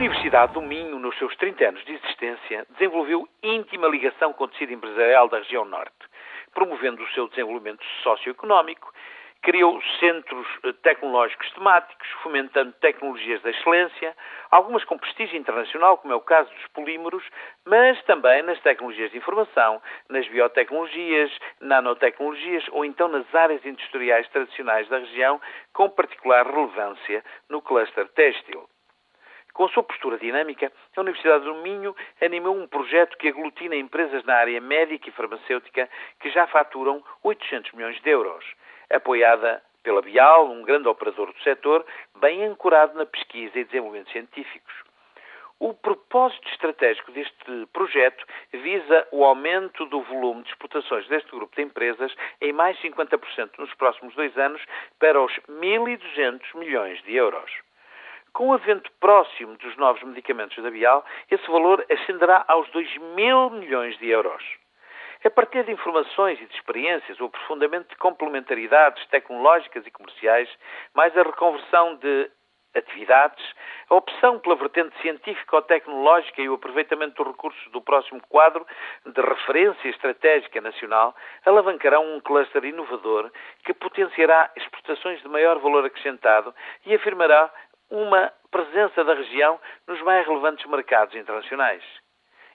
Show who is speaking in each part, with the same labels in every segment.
Speaker 1: Universidade do Minho, nos seus 30 anos de existência, desenvolveu íntima ligação com o tecido empresarial da região norte, promovendo o seu desenvolvimento socioeconómico, criou centros eh, tecnológicos temáticos, fomentando tecnologias da excelência, algumas com prestígio internacional, como é o caso dos polímeros, mas também nas tecnologias de informação, nas biotecnologias, nanotecnologias ou então nas áreas industriais tradicionais da região, com particular relevância no cluster têxtil. Com a sua postura dinâmica, a Universidade do Minho animou um projeto que aglutina empresas na área médica e farmacêutica que já faturam 800 milhões de euros. Apoiada pela Bial, um grande operador do setor, bem ancorado na pesquisa e desenvolvimento científicos. O propósito estratégico deste projeto visa o aumento do volume de exportações deste grupo de empresas em mais 50% nos próximos dois anos para os 1.200 milhões de euros. Com o advento próximo dos novos medicamentos da Bial, esse valor ascenderá aos 2 mil milhões de euros. A partir de informações e de experiências, o aprofundamento de complementaridades tecnológicas e comerciais, mais a reconversão de atividades, a opção pela vertente científica ou tecnológica e o aproveitamento dos recursos do próximo quadro de referência estratégica nacional alavancarão um cluster inovador que potenciará exportações de maior valor acrescentado e afirmará uma presença da região nos mais relevantes mercados internacionais.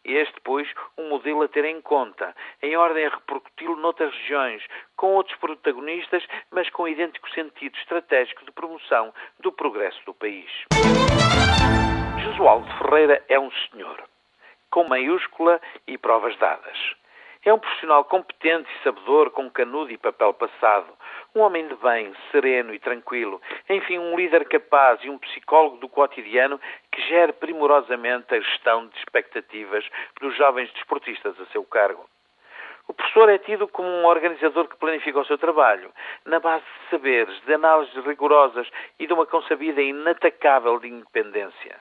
Speaker 1: Este, pois, um modelo a ter em conta, em ordem a repercuti-lo noutras regiões, com outros protagonistas, mas com idêntico sentido estratégico de promoção do progresso do país. Josualdo Ferreira é um senhor, com maiúscula e provas dadas. É um profissional competente e sabedor, com canudo e papel passado. Um homem de bem, sereno e tranquilo. Enfim, um líder capaz e um psicólogo do cotidiano que gere primorosamente a gestão de expectativas dos jovens desportistas a seu cargo. O professor é tido como um organizador que planifica o seu trabalho, na base de saberes, de análises rigorosas e de uma concebida inatacável de independência.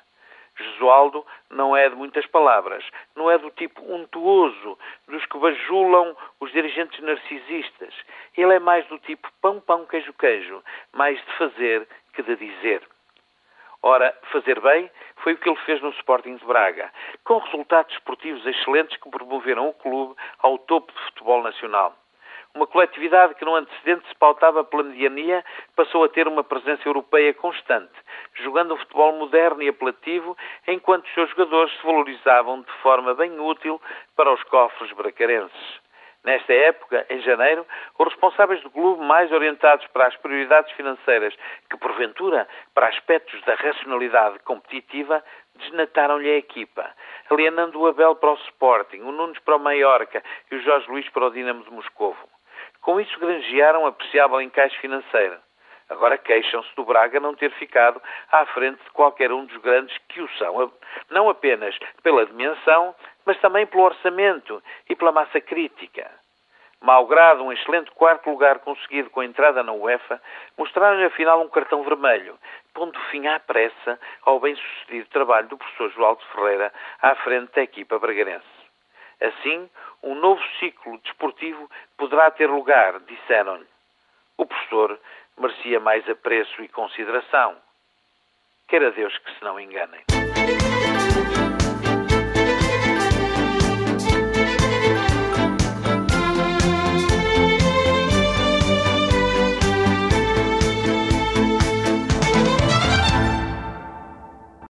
Speaker 1: Jesualdo não é de muitas palavras, não é do tipo untuoso, dos que bajulam os dirigentes narcisistas. Ele é mais do tipo pão, pão, queijo, queijo, mais de fazer que de dizer. Ora, fazer bem foi o que ele fez no Sporting de Braga, com resultados esportivos excelentes que promoveram o clube ao topo do futebol nacional. Uma coletividade que no antecedente se pautava pela mediania passou a ter uma presença europeia constante, jogando um futebol moderno e apelativo, enquanto os seus jogadores se valorizavam de forma bem útil para os cofres bracarenses. Nesta época, em janeiro, os responsáveis do clube, mais orientados para as prioridades financeiras que, porventura, para aspectos da racionalidade competitiva, desnataram-lhe a equipa, alienando o Abel para o Sporting, o Nunes para o Mallorca e o Jorge Luís para o Dinamo de Moscovo. Com isso granjearam apreciável encaixe financeiro. Agora queixam-se do Braga não ter ficado à frente de qualquer um dos grandes que o são, não apenas pela dimensão, mas também pelo orçamento e pela massa crítica. Malgrado um excelente quarto lugar conseguido com a entrada na UEFA, mostraram-lhe afinal um cartão vermelho, pondo fim à pressa ao bem-sucedido trabalho do professor João Ferreira à frente da equipa bragarense. Assim, um novo ciclo desportivo poderá ter lugar, disseram-lhe. O professor merecia mais apreço e consideração. Queira Deus que se não enganem.